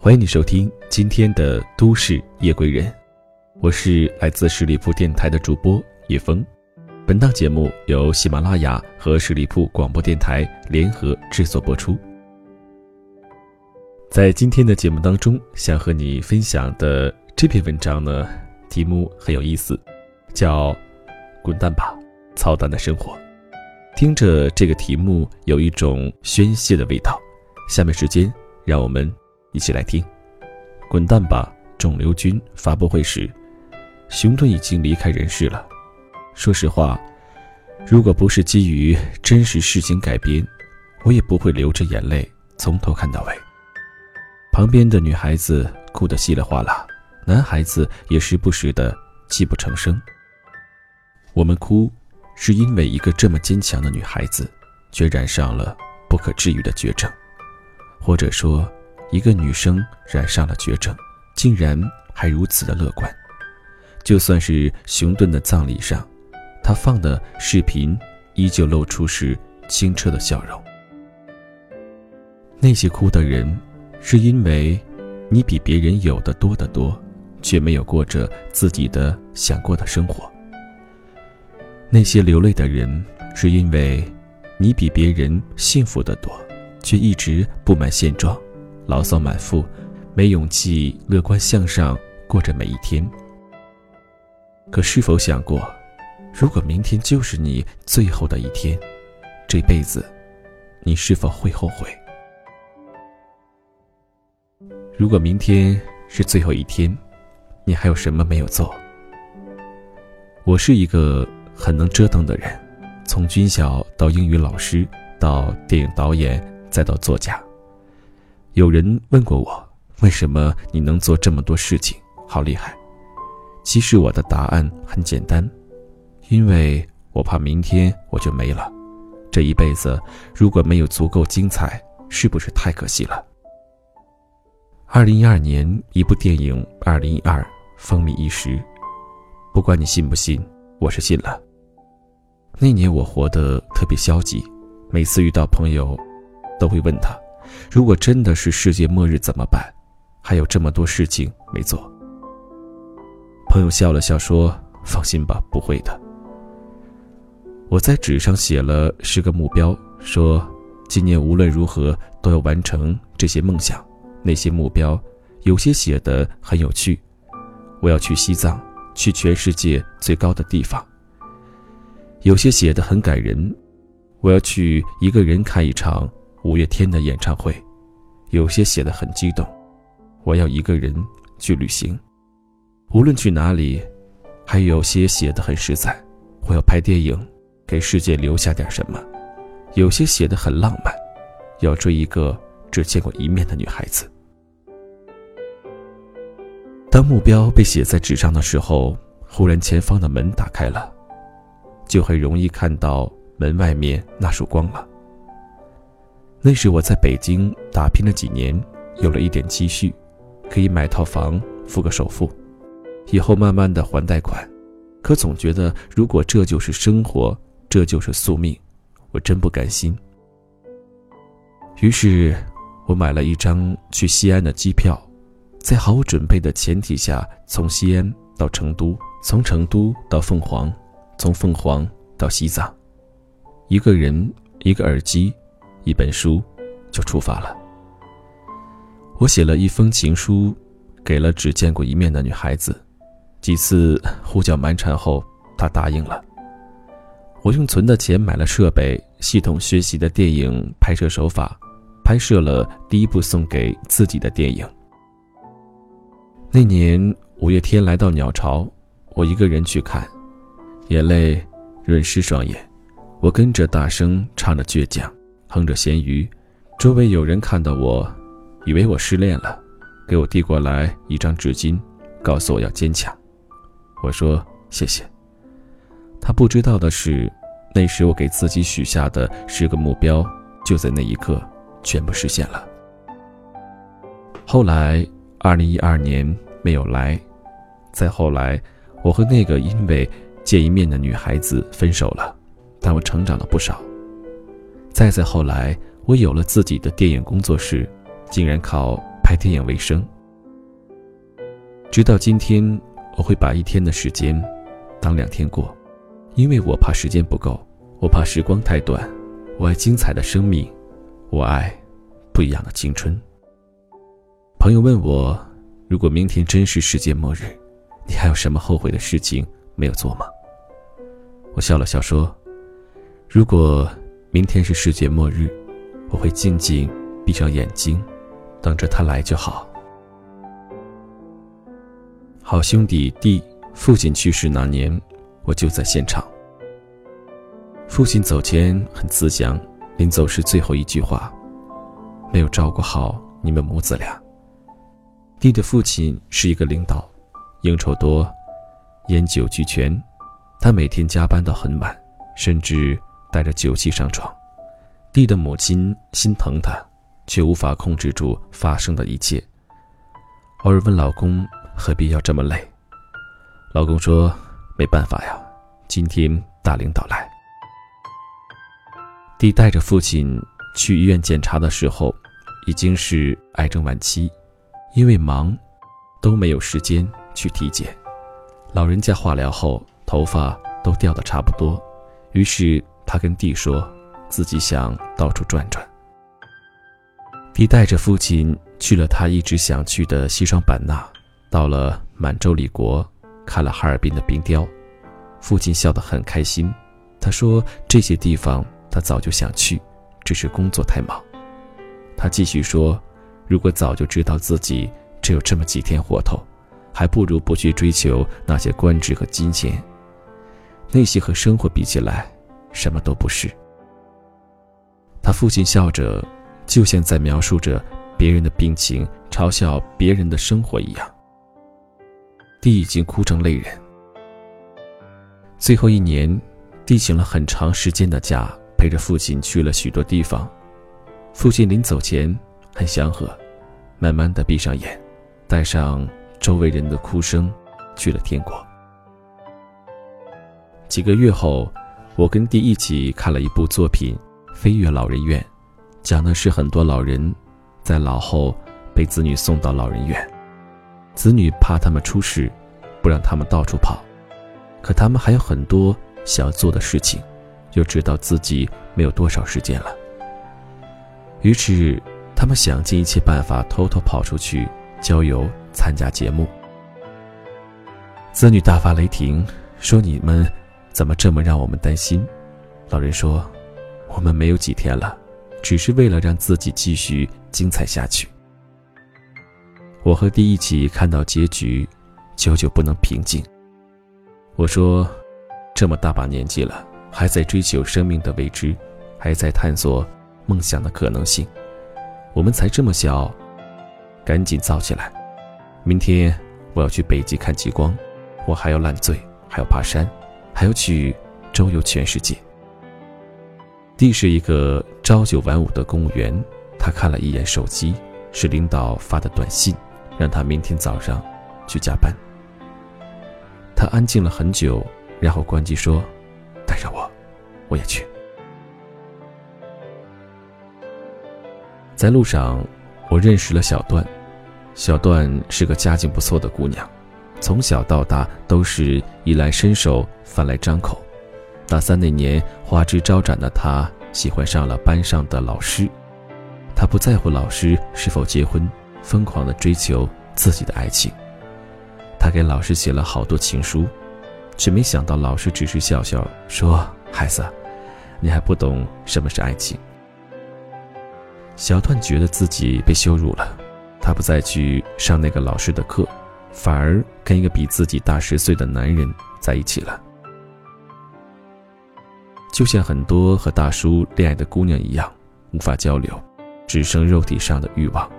欢迎你收听今天的《都市夜归人》，我是来自十里铺电台的主播叶峰。本档节目由喜马拉雅和十里铺广播电台联合制作播出。在今天的节目当中，想和你分享的这篇文章呢，题目很有意思，叫《滚蛋吧，操蛋的生活》。听着这个题目，有一种宣泄的味道。下面时间，让我们一起来听《滚蛋吧，肿瘤君》发布会时，熊顿已经离开人世了。说实话，如果不是基于真实事情改编，我也不会流着眼泪从头看到尾。旁边的女孩子哭得稀里哗啦，男孩子也时不时的泣不成声。我们哭，是因为一个这么坚强的女孩子，却染上了不可治愈的绝症。或者说，一个女生染上了绝症，竟然还如此的乐观。就算是熊顿的葬礼上，他放的视频依旧露出是清澈的笑容。那些哭的人，是因为你比别人有的多得多，却没有过着自己的想过的生活。那些流泪的人，是因为你比别人幸福的多。却一直不满现状，牢骚满腹，没勇气乐观向上过着每一天。可是否想过，如果明天就是你最后的一天，这辈子，你是否会后悔？如果明天是最后一天，你还有什么没有做？我是一个很能折腾的人，从军校到英语老师，到电影导演。再到作家，有人问过我，为什么你能做这么多事情，好厉害？其实我的答案很简单，因为我怕明天我就没了。这一辈子如果没有足够精彩，是不是太可惜了？二零一二年，一部电影《二零一二》风靡一时，不管你信不信，我是信了。那年我活得特别消极，每次遇到朋友。都会问他，如果真的是世界末日怎么办？还有这么多事情没做。朋友笑了笑说：“放心吧，不会的。”我在纸上写了十个目标，说今年无论如何都要完成这些梦想。那些目标，有些写的很有趣，我要去西藏，去全世界最高的地方；有些写的很感人，我要去一个人看一场。五月天的演唱会，有些写的很激动。我要一个人去旅行，无论去哪里。还有些写的很实在，我要拍电影，给世界留下点什么。有些写的很浪漫，要追一个只见过一面的女孩子。当目标被写在纸上的时候，忽然前方的门打开了，就很容易看到门外面那束光了。那时我在北京打拼了几年，有了一点积蓄，可以买套房，付个首付，以后慢慢的还贷款。可总觉得，如果这就是生活，这就是宿命，我真不甘心。于是，我买了一张去西安的机票，在毫无准备的前提下，从西安到成都，从成都到凤凰，从凤凰到西藏，一个人，一个耳机。一本书，就出发了。我写了一封情书，给了只见过一面的女孩子。几次胡搅蛮缠后，她答应了。我用存的钱买了设备，系统学习的电影拍摄手法，拍摄了第一部送给自己的电影。那年五月天来到鸟巢，我一个人去看，眼泪润湿双眼，我跟着大声唱着倔强。哼着咸鱼，周围有人看到我，以为我失恋了，给我递过来一张纸巾，告诉我要坚强。我说谢谢。他不知道的是，那时我给自己许下的十个目标，就在那一刻全部实现了。后来，二零一二年没有来，再后来，我和那个因为见一面的女孩子分手了，但我成长了不少。再再后来，我有了自己的电影工作室，竟然靠拍电影为生。直到今天，我会把一天的时间当两天过，因为我怕时间不够，我怕时光太短，我爱精彩的生命，我爱不一样的青春。朋友问我，如果明天真是世界末日，你还有什么后悔的事情没有做吗？我笑了笑说：“如果明天是世界末日，我会静静闭上眼睛，等着他来就好。”好兄弟弟父亲去世那年，我就在现场。父亲走前很慈祥，临走时最后一句话：“没有照顾好你们母子俩。”弟的父亲是一个领导，应酬多，烟酒俱全。他每天加班到很晚，甚至带着酒气上床。弟的母亲心疼他，却无法控制住发生的一切。偶尔问老公何必要这么累，老公说：“没办法呀，今天大领导来。”弟带着父亲去医院检查的时候，已经是癌症晚期，因为忙，都没有时间去体检。老人家化疗后。头发都掉的差不多，于是他跟弟说，自己想到处转转。弟带着父亲去了他一直想去的西双版纳，到了满洲里国，看了哈尔滨的冰雕。父亲笑得很开心，他说这些地方他早就想去，只是工作太忙。他继续说，如果早就知道自己只有这么几天活头，还不如不去追求那些官职和金钱。那些和生活比起来，什么都不是。他父亲笑着，就像在描述着别人的病情，嘲笑别人的生活一样。弟已经哭成泪人。最后一年，弟请了很长时间的假，陪着父亲去了许多地方。父亲临走前很祥和，慢慢的闭上眼，带上周围人的哭声，去了天国。几个月后，我跟弟一起看了一部作品《飞跃老人院》，讲的是很多老人在老后被子女送到老人院，子女怕他们出事，不让他们到处跑，可他们还有很多想要做的事情，又知道自己没有多少时间了，于是他们想尽一切办法偷偷跑出去郊游、参加节目。子女大发雷霆，说你们。怎么这么让我们担心？老人说：“我们没有几天了，只是为了让自己继续精彩下去。”我和弟一起看到结局，久久不能平静。我说：“这么大把年纪了，还在追求生命的未知，还在探索梦想的可能性。我们才这么小，赶紧造起来！明天我要去北极看极光，我还要烂醉，还要爬山。”还要去周游全世界。弟是一个朝九晚五的公务员，他看了一眼手机，是领导发的短信，让他明天早上去加班。他安静了很久，然后关机说：“带上我，我也去。”在路上，我认识了小段，小段是个家境不错的姑娘。从小到大都是衣来伸手，饭来张口。大三那年，花枝招展的她喜欢上了班上的老师。她不在乎老师是否结婚，疯狂地追求自己的爱情。她给老师写了好多情书，却没想到老师只是笑笑说：“孩子，你还不懂什么是爱情。”小段觉得自己被羞辱了，他不再去上那个老师的课。反而跟一个比自己大十岁的男人在一起了，就像很多和大叔恋爱的姑娘一样，无法交流，只剩肉体上的欲望，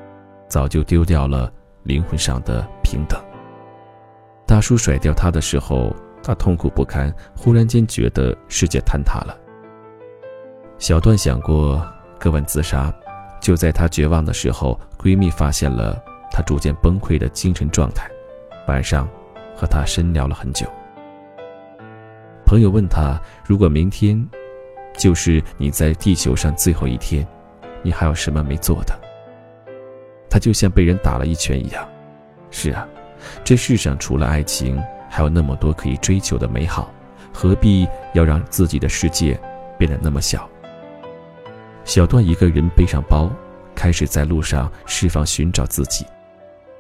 早就丢掉了灵魂上的平等。大叔甩掉她的时候，她痛苦不堪，忽然间觉得世界坍塌了。小段想过割腕自杀，就在她绝望的时候，闺蜜发现了她逐渐崩溃的精神状态。晚上，和他深聊了很久。朋友问他：“如果明天，就是你在地球上最后一天，你还有什么没做的？”他就像被人打了一拳一样。是啊，这世上除了爱情，还有那么多可以追求的美好，何必要让自己的世界变得那么小？小段一个人背上包，开始在路上释放寻找自己。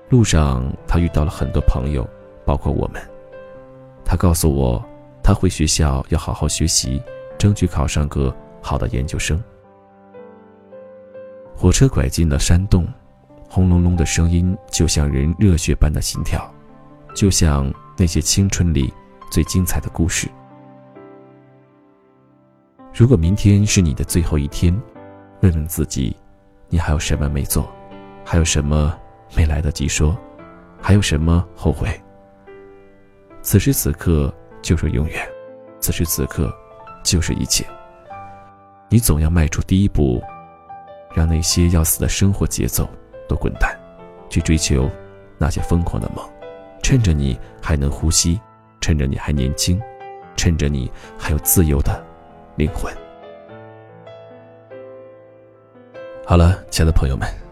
路上，他遇到了很多朋友，包括我们。他告诉我，他回学校要好好学习，争取考上个好的研究生。火车拐进了山洞，轰隆隆的声音就像人热血般的心跳，就像那些青春里最精彩的故事。如果明天是你的最后一天，问问自己，你还有什么没做，还有什么？没来得及说，还有什么后悔？此时此刻就是永远，此时此刻就是一切。你总要迈出第一步，让那些要死的生活节奏都滚蛋，去追求那些疯狂的梦。趁着你还能呼吸，趁着你还年轻，趁着你还有自由的灵魂。好了，亲爱的朋友们。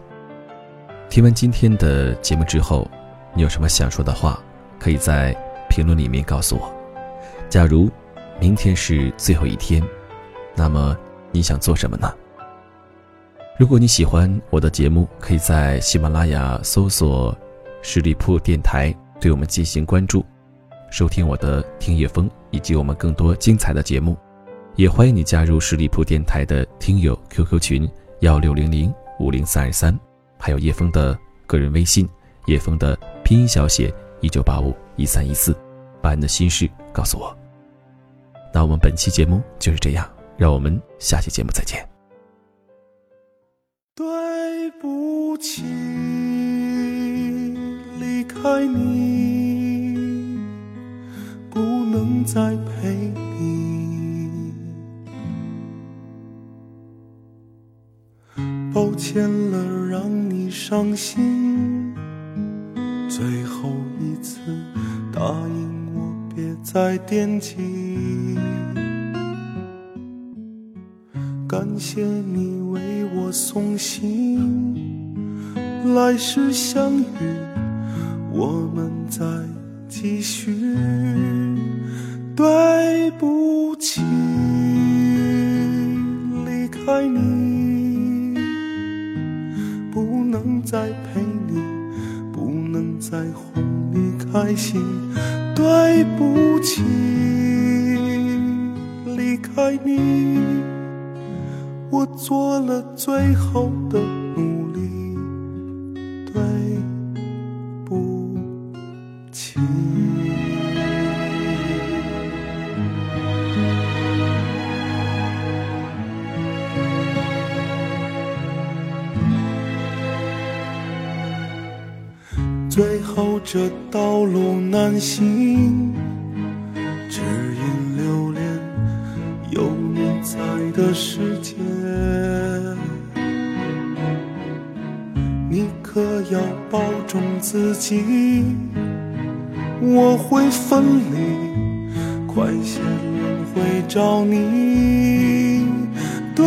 听完今天的节目之后，你有什么想说的话，可以在评论里面告诉我。假如明天是最后一天，那么你想做什么呢？如果你喜欢我的节目，可以在喜马拉雅搜索“十里铺电台”，对我们进行关注，收听我的听夜风以及我们更多精彩的节目。也欢迎你加入十里铺电台的听友 QQ 群：幺六零零五零三二三。还有叶枫的个人微信，叶枫的拼音小写一九八五一三一四，把你的心事告诉我。那我们本期节目就是这样，让我们下期节目再见。对不起，离开你，不能再陪你。抱歉了，伤心。最后一次，答应我别再惦记。感谢你为我送行，来世相遇，我们再继续。对不起，离开你。开心。对不起，离开你，我做了最后的努力。这道路难行，只因留恋有你在的世界。你可要保重自己，我会分离，快些轮回找你。对